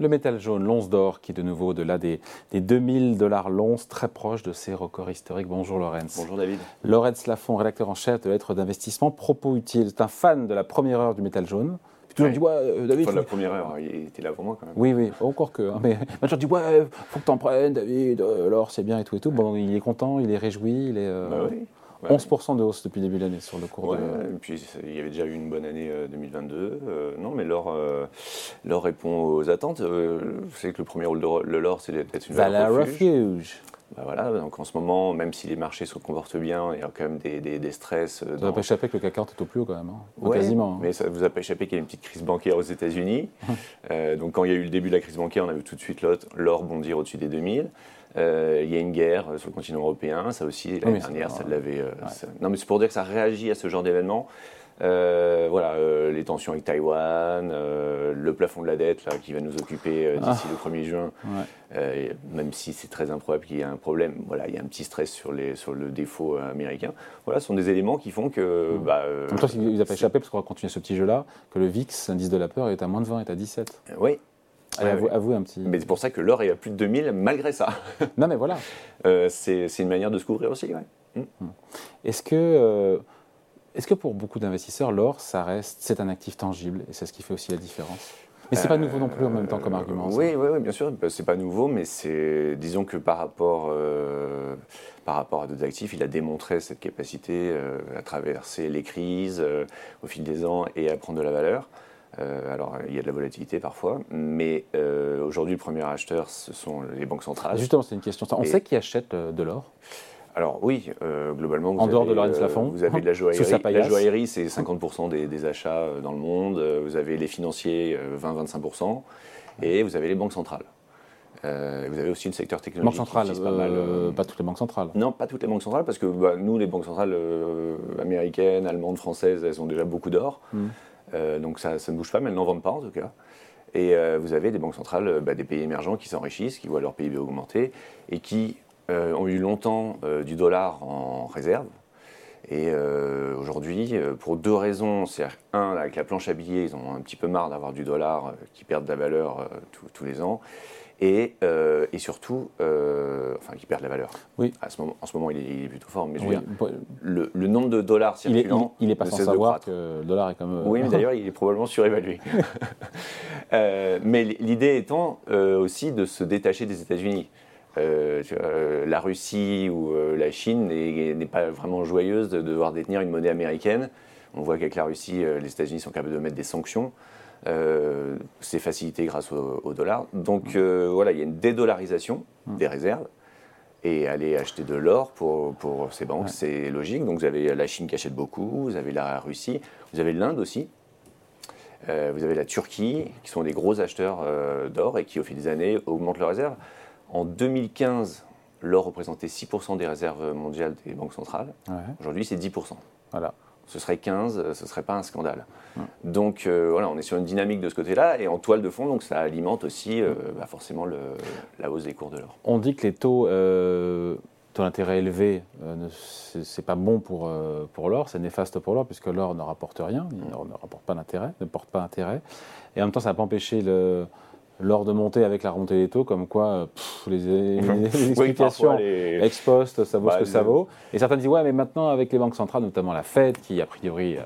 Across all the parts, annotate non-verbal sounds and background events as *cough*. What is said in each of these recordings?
Le métal jaune, l'once d'or, qui est de nouveau au-delà des, des 2000 dollars l'once, très proche de ses records historiques. Bonjour Lorenz. Bonjour David. Lorenz Lafont, rédacteur en chef de lettres d'investissement. Propos utiles. C'est un fan de la première heure du métal jaune. Puis toujours dit, ouais, euh, David. Enfin, la première heure, il était là pour moi quand même. Oui, oui, encore que. Hein, mais *laughs* maintenant, dis, ouais, faut que t'en prennes, David, euh, l'or c'est bien et tout et tout. Bon, il est content, il est réjoui, il est. Euh, bah oui. 11% de hausse depuis le début de l'année sur le cours de... Et puis il y avait déjà eu une bonne année 2022. Euh, euh, non, mais l'or, euh, l'or répond aux attentes. vous savez que le premier rôle de l'or, c'est d'être une valeur refuge. Bah voilà, donc en ce moment, même si les marchés se comportent bien, il y a quand même des, des, stress. Ça ne vous a pas échappé que le CAC 40 est au plus haut quand même, hein. quasiment. Hein. Mais ça ne vous a pas échappé qu'il y a une petite crise bancaire aux États-Unis. *laughs* donc quand il y a eu le début de la crise bancaire, on a vu tout de suite l'or bondir au-dessus des 2000. Euh, il y a une guerre sur le continent européen, ça aussi, l'année dernière, ça l'avait. Euh, non, mais c'est pour dire que ça réagit à ce genre d'événement. Euh, voilà, les tensions avec Taïwan, le plafond de la dette là, qui va nous occuper d'ici ah. le 1er juin, même si c'est très improbable qu'il y ait un problème, voilà, il y a un petit stress sur, les, sur le défaut américain. Voilà, ce sont des éléments qui font que. Mmh. Bah, même temps, il n'a pas échappé, parce qu'on va continuer ce petit jeu-là, que le VIX, indice de la peur, est à moins de 20, est à 17. Oui, Allez, avouez, un petit. Mais c'est pour ça que l'or est à plus de 2000 malgré ça. non, mais voilà. Euh, c'est une manière de se couvrir aussi. Ouais. Mm. Mm. Est-ce que, euh, est que pour beaucoup d'investisseurs, l'or, ça reste, c'est un actif tangible et c'est ce qui fait aussi la différence? Mais c'est pas nouveau non plus en même temps comme argument. Oui, oui, oui, bien sûr, bah, c'est pas nouveau, mais c'est, disons que par rapport, euh, par rapport à d'autres actifs, il a démontré cette capacité à traverser les crises au fil des ans et à prendre de la valeur. Euh, alors, il y a de la volatilité parfois, mais euh, aujourd'hui, le premier acheteur, ce sont les banques centrales. Justement, c'est une question. On sait qui achète euh, de l'or? Alors oui, globalement, vous en dehors avez, de Laurence Lafont, vous avez de la *laughs* joaillerie. la joaillerie, c'est 50% des, achats dans le monde. Vous avez les financiers, 20-25%, et vous avez les banques centrales. vous avez aussi le secteur technologique. Banque centrale, pas, mal, pas toutes les banques centrales. Non, pas toutes les banques centrales, parce que bah, nous, les banques centrales américaines, allemandes, françaises, elles ont déjà beaucoup d'or. Euh, donc ça, ne bouge pas, mais elles n'en vendent pas en tout cas. Et euh, vous avez des banques centrales euh, bah, des pays émergents qui s'enrichissent, qui voient leur PIB augmenter et qui ont eu longtemps du dollar en réserve. Et aujourd'hui, pour deux raisons, c'est un, avec la planche à billets, ils ont un petit peu marre d'avoir du dollar qui perd de la valeur tous les ans et, euh, et surtout, euh, enfin, qui perd de la valeur. Oui. À ce moment, en ce moment, il est, plutôt fort, mais je veux dire, le, le, nombre de dollars circulant, il est, pas sans savoir que le dollar est comme. Euh, oui, mais d'ailleurs, *laughs* il est probablement surévalué. *laughs* mais l'idée étant aussi de se détacher des États-Unis. La Russie ou la Chine n'est pas vraiment joyeuse de devoir détenir une monnaie américaine. On voit qu'avec la Russie, les États-Unis sont capables de mettre des sanctions. Euh, c'est facilité grâce au, dollar. Donc euh, voilà, il y a une dédollarisation mm. des réserves. Et aller acheter de l'or pour, pour ces banques, c'est logique. Donc vous avez la Chine qui achète beaucoup, vous avez la Russie, vous avez l'Inde aussi. Euh, vous avez la Turquie, qui sont des gros acheteurs d'or et qui, au fil des années, augmentent leurs réserves. En 2015, l'or représentait 6% des réserves mondiales des banques centrales. Aujourd'hui, c'est 10%. Voilà ce serait 15, ce ne serait pas un scandale. Donc euh, voilà, on est sur une dynamique de ce côté-là, et en toile de fond, donc ça alimente aussi euh, bah, forcément le, la hausse des cours de l'or. On dit que les taux, euh, taux d'intérêt élevés, c'est pas bon pour, pour l'or, c'est néfaste pour l'or, puisque l'or ne rapporte rien, il ne, rapporte pas d'intérêt, ne porte pas d'intérêt. Et en même temps, ça n'a pas empêché le, lors de monter avec la remontée des taux, comme quoi les, *laughs* explications ex post, ça vaut ce bah, que ça vaut. Et certains disent, ouais, mais maintenant avec les banques centrales, notamment la Fed, qui a priori euh,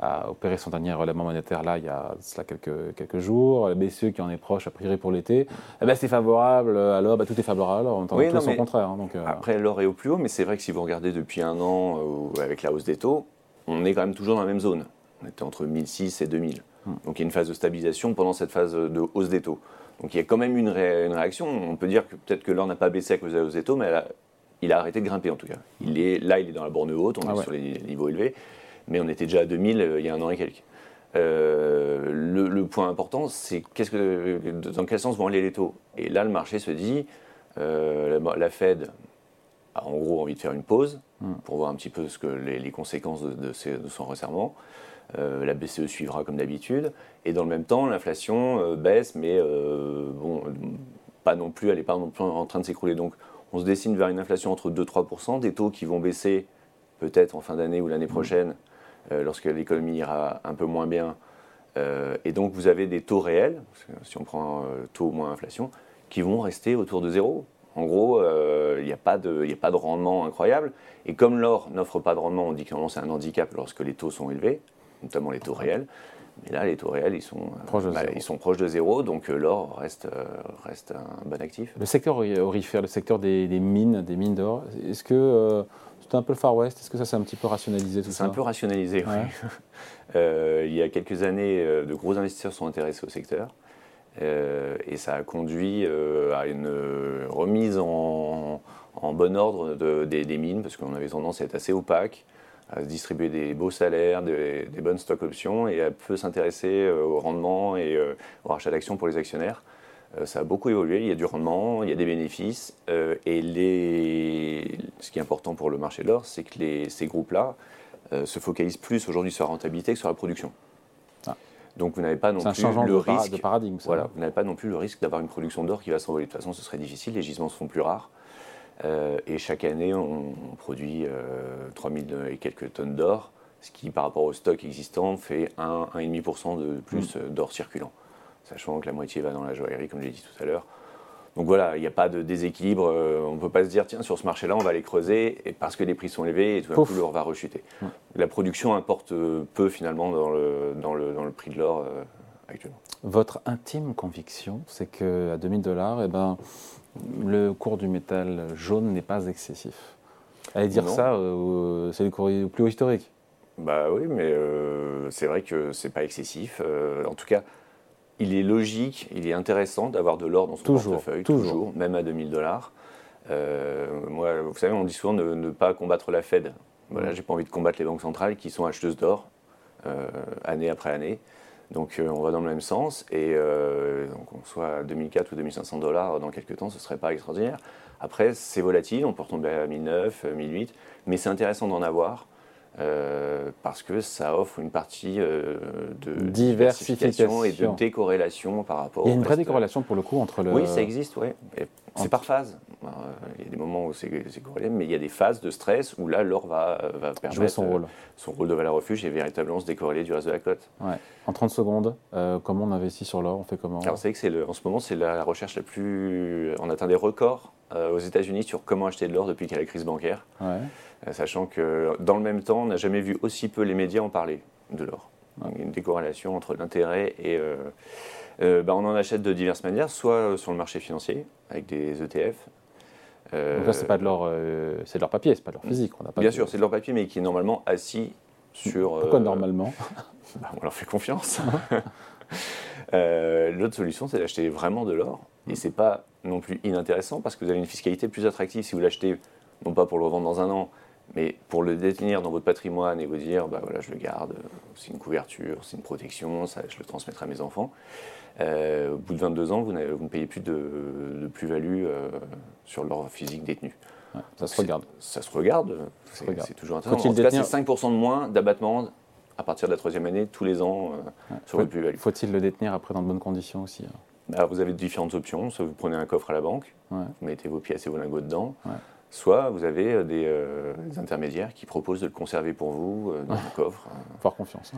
a opéré son dernier relèvement monétaire là, il y a cela quelques, quelques jours, la BCE qui en est proche, a priori pour l'été, eh ben, c'est favorable, alors bah, tout est favorable, on entend oui, tout son contraire. Hein, donc, euh. Après, l'or est au plus haut, mais c'est vrai que si vous regardez depuis un an, euh, avec la hausse des taux, on est quand même toujours dans la même zone. On était entre 1006 et 2000. Donc il y a une phase de stabilisation pendant cette phase de hausse des taux. Donc il y a quand même une, réaction. On peut dire que peut-être que l'or n'a pas baissé à cause de la hausse des taux, mais il a arrêté de grimper en tout cas. Il est, là, il est dans la borne haute, on ah est sur les niveaux élevés, mais on était déjà à 2000 euh, il y a un an et quelques. Euh, le, point important, c'est qu'est-ce que, dans quel sens vont aller les taux? Et là, le marché se dit, euh, la, Fed a en gros envie de faire une pause hmm. pour voir un petit peu ce que les, conséquences de, de son resserrement. Euh, la BCE suivra comme d'habitude. Et dans le même temps, l'inflation euh, baisse, mais euh, bon, pas non plus, elle n'est pas non plus en train de s'écrouler. Donc on se dessine vers une inflation entre 2-3%, des taux qui vont baisser peut-être en fin d'année ou l'année mmh. prochaine, lorsque l'économie ira un peu moins bien. et donc vous avez des taux réels, si on prend taux moins inflation, qui vont rester autour de zéro. En gros, il n'y a, pas de, a pas de rendement incroyable. Et comme l'or n'offre pas de rendement, on dit que c'est un handicap lorsque les taux sont élevés, notamment les taux réels. Mais là, les taux réels, ils sont, proches de, bah, zéro. Ils sont proches de zéro, donc l'or reste, reste un bon actif. Le secteur orifère, le secteur des, mines, des mines d'or, est-ce que c'est un peu le Far West? Est-ce que ça s'est un petit peu rationalisé tout ça C'est un peu rationalisé, oui. *laughs* Euh, il y a quelques années, euh, de gros investisseurs sont intéressés au secteur. Euh, et ça a conduit à une remise en, bon ordre des, mines, parce qu'on avait tendance à être assez opaque, à se distribuer des beaux salaires, des, des bonnes stock options, et à peu s'intéresser au rendement et au rachat d'actions pour les actionnaires. Euh, ça a beaucoup évolué, il y a du rendement, il y a des bénéfices. Euh, et les... ce qui est important pour le marché de l'or, c'est que les, ces groupes-là euh, se focalisent plus aujourd'hui sur la rentabilité que sur la production. Ah. Donc vous n'avez pas non plus le risque de paradigme. voilà, vous n'avez pas non plus le risque d'avoir une production d'or qui va s'envoler. De toute façon, ce serait difficile. Les gisements se font plus rares. Et chaque année, on, produit 3000 et quelques tonnes d'or, ce qui, par rapport au stock existant, fait 1,5% de plus mm. d'or circulant sachant que la moitié va dans la joaillerie, comme j'ai dit tout à l'heure. Donc voilà, il n'y a pas de déséquilibre. Euh, on ne peut pas se dire, tiens, sur ce marché-là, on va les creuser et parce que les prix sont élevés et tout d'un coup, l'or va rechuter. La production importe peu finalement dans le, dans le, dans le prix de l'or euh, actuellement. Votre intime conviction, c'est qu'à 2000 dollars, eh ben, le cours du métal jaune n'est pas excessif. Allez dire ça, euh, c'est le cours plus haut historique. Bah oui, mais c'est vrai que c'est pas excessif. en tout cas, il est logique, il est intéressant d'avoir de l'or dans son portefeuille, toujours. même à 2000 dollars. Euh, moi, vous savez, on dit souvent de ne pas combattre la Fed. Voilà, mm. j'ai pas envie de combattre les banques centrales qui sont acheteuses d'or euh, année après année. Donc euh, on va dans le même sens et donc on soit à 2004 ou 2500 dollars dans quelques temps, ce serait pas extraordinaire. Après, c'est volatile, on peut retomber à 1009, 1008, mais c'est intéressant d'en avoir. Euh, parce que ça offre une partie euh, de diversification et de décorrélation par rapport. Il y a une vraie décorrélation pour le coup entre le. Oui, ça existe, oui. C'est par phase. Euh, il y a des moments où c'est corrélé, mais il y a des phases de stress où là, l'or va, va permettre jouer son rôle. son rôle de valeur refuge et véritablement se décorréler du reste de la cote. Ouais. En 30 secondes, comment on investit sur l'or? On fait comment? Alors, c'est que en ce moment, c'est la recherche la plus. On atteint des records aux États-Unis sur comment acheter de l'or depuis qu'il y a la crise bancaire. Ouais. Euh, sachant que dans le même temps, on n'a jamais vu aussi peu les médias en parler de l'or. Il y a une décorrélation entre l'intérêt et... Euh, euh, bah, on en achète de diverses manières, soit sur le marché financier, avec des ETF, Donc là, c'est pas de l'or, c'est de l'or papier, c'est pas de l'or physique. On pas Bien sûr, c'est de l'or papier, mais qui est normalement assis sur. Pourquoi normalement *laughs* bah, On leur fait confiance. *laughs* L'autre solution, c'est d'acheter vraiment de l'or, et c'est pas non plus inintéressant parce que vous avez une fiscalité plus attractive si vous l'achetez non pas pour le revendre dans un an, mais pour le détenir dans votre patrimoine et vous dire, bah voilà, je le garde, c'est une couverture, c'est une protection, ça, je le transmettrai à mes enfants. Euh, au bout de 22 ans, vous, vous ne payez plus de, plus-value euh, sur leur physique détenu. ça se regarde. Ça se regarde, c'est toujours intéressant. En tout cas, c'est 5% de moins d'abattement à partir de la troisième année, tous les ans, euh, sur votre plus-value. Faut-il le détenir après dans de bonnes conditions aussi hein bah, Vous avez différentes options. Soit vous prenez un coffre à la banque, vous mettez vos pièces et vos lingots dedans soit vous avez euh, euh, des, intermédiaires qui proposent de le conserver pour vous euh, dans un coffre. Faut confiance.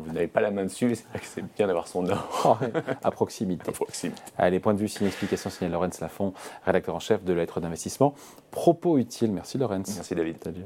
vous n'avez pas la main dessus, c'est bien d'avoir son or. à proximité. *laughs* À proximité. Allez, point de vue, signe explication, signé Lorenz Lafont, rédacteur en chef de Lettres d'investissement. Propos utiles. Merci Lorenz. Merci David. Salut.